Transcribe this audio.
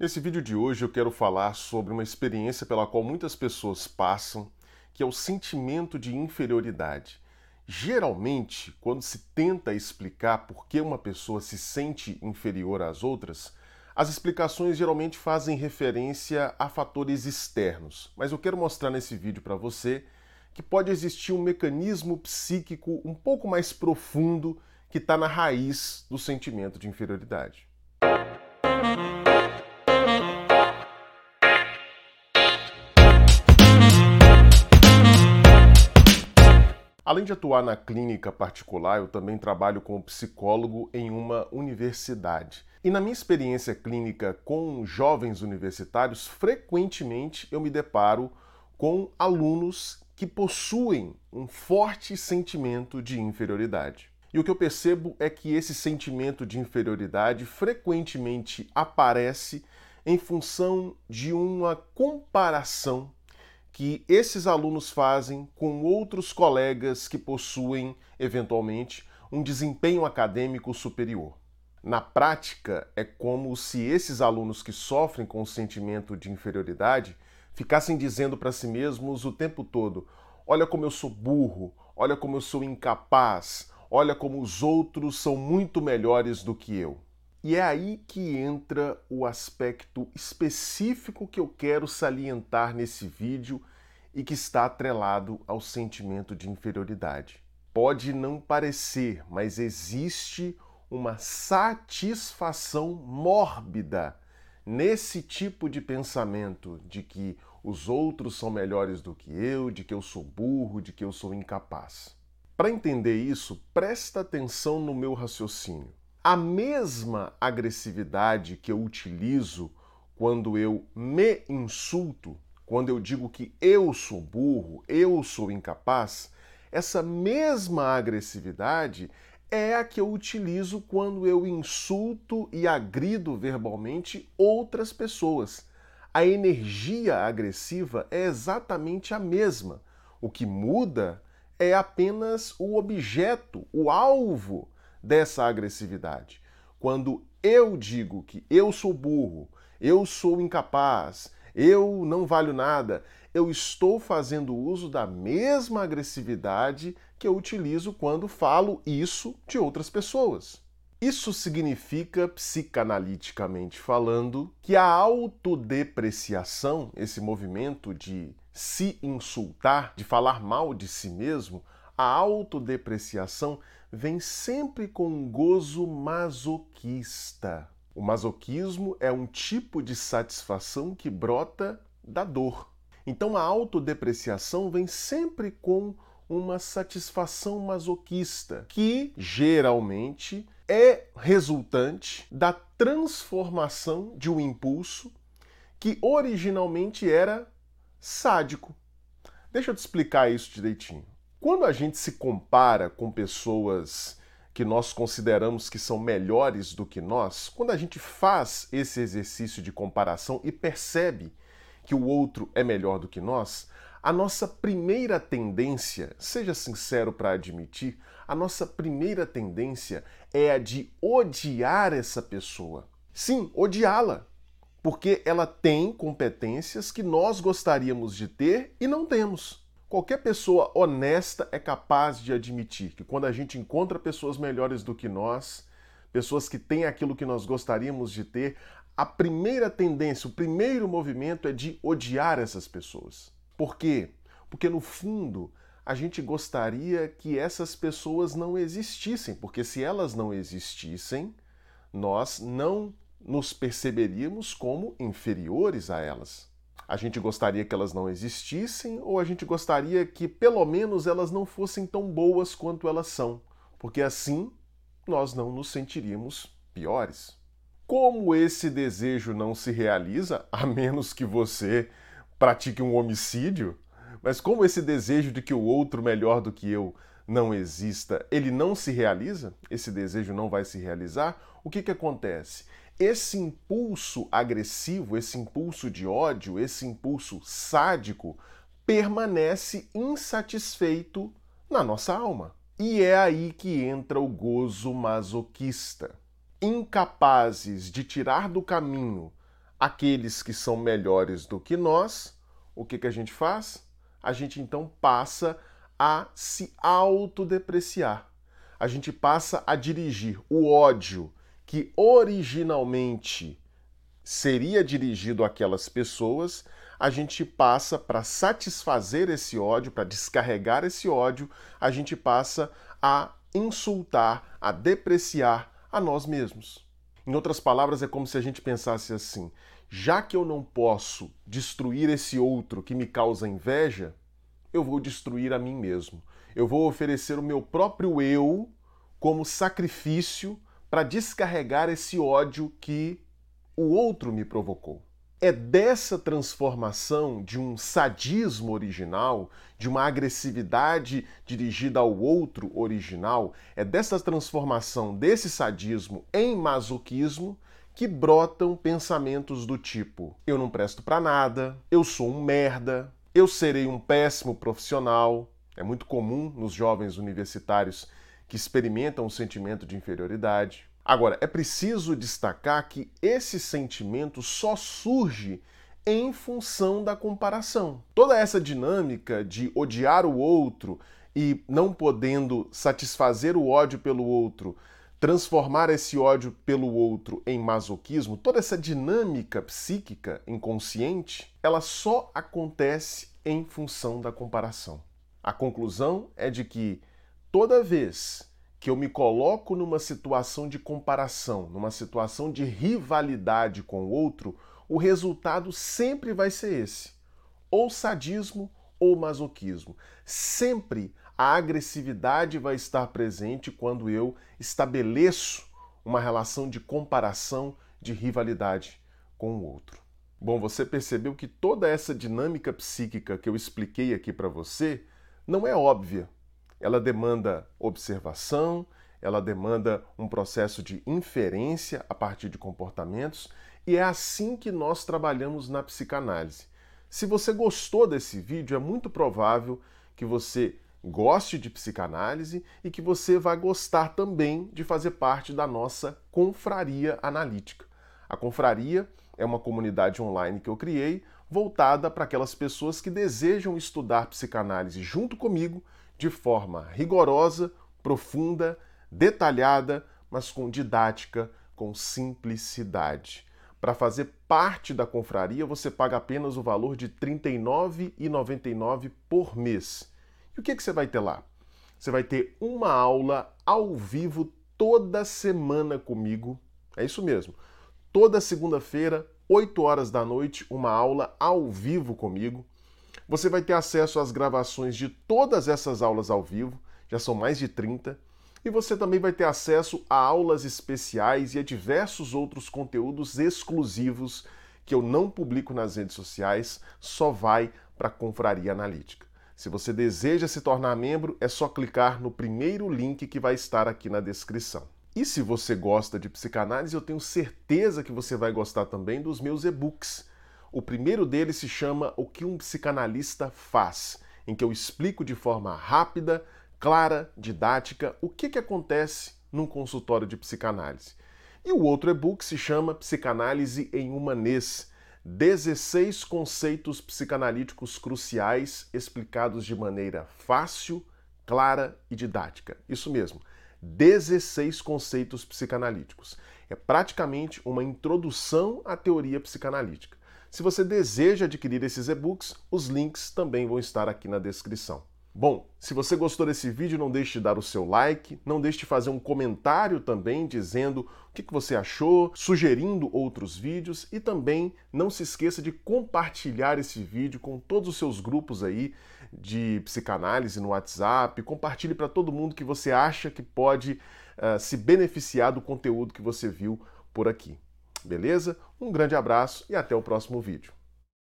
Nesse vídeo de hoje eu quero falar sobre uma experiência pela qual muitas pessoas passam, que é o sentimento de inferioridade. Geralmente, quando se tenta explicar por que uma pessoa se sente inferior às outras, as explicações geralmente fazem referência a fatores externos. Mas eu quero mostrar nesse vídeo para você que pode existir um mecanismo psíquico um pouco mais profundo que está na raiz do sentimento de inferioridade. Além de atuar na clínica particular, eu também trabalho como psicólogo em uma universidade. E na minha experiência clínica com jovens universitários, frequentemente eu me deparo com alunos que possuem um forte sentimento de inferioridade. E o que eu percebo é que esse sentimento de inferioridade frequentemente aparece em função de uma comparação que esses alunos fazem com outros colegas que possuem, eventualmente, um desempenho acadêmico superior. Na prática, é como se esses alunos que sofrem com o sentimento de inferioridade ficassem dizendo para si mesmos o tempo todo: olha como eu sou burro, olha como eu sou incapaz, olha como os outros são muito melhores do que eu. E é aí que entra o aspecto específico que eu quero salientar nesse vídeo e que está atrelado ao sentimento de inferioridade. Pode não parecer, mas existe uma satisfação mórbida nesse tipo de pensamento de que os outros são melhores do que eu, de que eu sou burro, de que eu sou incapaz. Para entender isso, presta atenção no meu raciocínio a mesma agressividade que eu utilizo quando eu me insulto, quando eu digo que eu sou burro, eu sou incapaz, essa mesma agressividade é a que eu utilizo quando eu insulto e agrido verbalmente outras pessoas. A energia agressiva é exatamente a mesma. O que muda é apenas o objeto, o alvo dessa agressividade. Quando eu digo que eu sou burro, eu sou incapaz, eu não valho nada, eu estou fazendo uso da mesma agressividade que eu utilizo quando falo isso de outras pessoas. Isso significa, psicanaliticamente falando, que a autodepreciação, esse movimento de se insultar, de falar mal de si mesmo, a autodepreciação vem sempre com um gozo masoquista. O masoquismo é um tipo de satisfação que brota da dor. Então a autodepreciação vem sempre com uma satisfação masoquista, que geralmente é resultante da transformação de um impulso que originalmente era sádico. Deixa eu te explicar isso direitinho. Quando a gente se compara com pessoas que nós consideramos que são melhores do que nós, quando a gente faz esse exercício de comparação e percebe que o outro é melhor do que nós, a nossa primeira tendência, seja sincero para admitir, a nossa primeira tendência é a de odiar essa pessoa. Sim, odiá-la, porque ela tem competências que nós gostaríamos de ter e não temos. Qualquer pessoa honesta é capaz de admitir que quando a gente encontra pessoas melhores do que nós, pessoas que têm aquilo que nós gostaríamos de ter, a primeira tendência, o primeiro movimento é de odiar essas pessoas. Por quê? Porque no fundo a gente gostaria que essas pessoas não existissem, porque se elas não existissem, nós não nos perceberíamos como inferiores a elas. A gente gostaria que elas não existissem ou a gente gostaria que pelo menos elas não fossem tão boas quanto elas são, porque assim nós não nos sentiríamos piores. Como esse desejo não se realiza, a menos que você pratique um homicídio, mas como esse desejo de que o outro melhor do que eu não exista, ele não se realiza, esse desejo não vai se realizar, o que, que acontece? Esse impulso agressivo, esse impulso de ódio, esse impulso sádico permanece insatisfeito na nossa alma. E é aí que entra o gozo masoquista. Incapazes de tirar do caminho aqueles que são melhores do que nós, o que, que a gente faz? A gente então passa a se autodepreciar. A gente passa a dirigir o ódio que originalmente seria dirigido àquelas pessoas, a gente passa para satisfazer esse ódio, para descarregar esse ódio, a gente passa a insultar, a depreciar a nós mesmos. Em outras palavras, é como se a gente pensasse assim: já que eu não posso destruir esse outro que me causa inveja, eu vou destruir a mim mesmo. Eu vou oferecer o meu próprio eu como sacrifício para descarregar esse ódio que o outro me provocou. É dessa transformação de um sadismo original, de uma agressividade dirigida ao outro original, é dessa transformação desse sadismo em masoquismo que brotam pensamentos do tipo: eu não presto para nada, eu sou um merda, eu serei um péssimo profissional. É muito comum nos jovens universitários que experimentam o sentimento de inferioridade. Agora, é preciso destacar que esse sentimento só surge em função da comparação. Toda essa dinâmica de odiar o outro e não podendo satisfazer o ódio pelo outro, transformar esse ódio pelo outro em masoquismo, toda essa dinâmica psíquica inconsciente, ela só acontece em função da comparação. A conclusão é de que toda vez que eu me coloco numa situação de comparação, numa situação de rivalidade com o outro, o resultado sempre vai ser esse: ou sadismo ou masoquismo. Sempre a agressividade vai estar presente quando eu estabeleço uma relação de comparação, de rivalidade com o outro. Bom, você percebeu que toda essa dinâmica psíquica que eu expliquei aqui para você não é óbvia ela demanda observação, ela demanda um processo de inferência a partir de comportamentos, e é assim que nós trabalhamos na psicanálise. Se você gostou desse vídeo, é muito provável que você goste de psicanálise e que você vai gostar também de fazer parte da nossa confraria analítica. A confraria é uma comunidade online que eu criei voltada para aquelas pessoas que desejam estudar psicanálise junto comigo de forma rigorosa, profunda, detalhada, mas com didática, com simplicidade. Para fazer parte da confraria, você paga apenas o valor de R$ 39,99 por mês. E o que, que você vai ter lá? Você vai ter uma aula ao vivo toda semana comigo. É isso mesmo. Toda segunda-feira, 8 horas da noite, uma aula ao vivo comigo. Você vai ter acesso às gravações de todas essas aulas ao vivo, já são mais de 30, e você também vai ter acesso a aulas especiais e a diversos outros conteúdos exclusivos que eu não publico nas redes sociais, só vai para a Confraria Analítica. Se você deseja se tornar membro, é só clicar no primeiro link que vai estar aqui na descrição. E se você gosta de psicanálise, eu tenho certeza que você vai gostar também dos meus e-books o primeiro deles se chama O que um psicanalista faz, em que eu explico de forma rápida, clara, didática o que, que acontece num consultório de psicanálise. E o outro e-book se chama Psicanálise em Humanês 16 conceitos psicanalíticos cruciais explicados de maneira fácil, clara e didática. Isso mesmo, 16 conceitos psicanalíticos. É praticamente uma introdução à teoria psicanalítica. Se você deseja adquirir esses e-books, os links também vão estar aqui na descrição. Bom, se você gostou desse vídeo, não deixe de dar o seu like, não deixe de fazer um comentário também dizendo o que você achou, sugerindo outros vídeos e também não se esqueça de compartilhar esse vídeo com todos os seus grupos aí de psicanálise no WhatsApp, compartilhe para todo mundo que você acha que pode uh, se beneficiar do conteúdo que você viu por aqui. Beleza? Um grande abraço e até o próximo vídeo.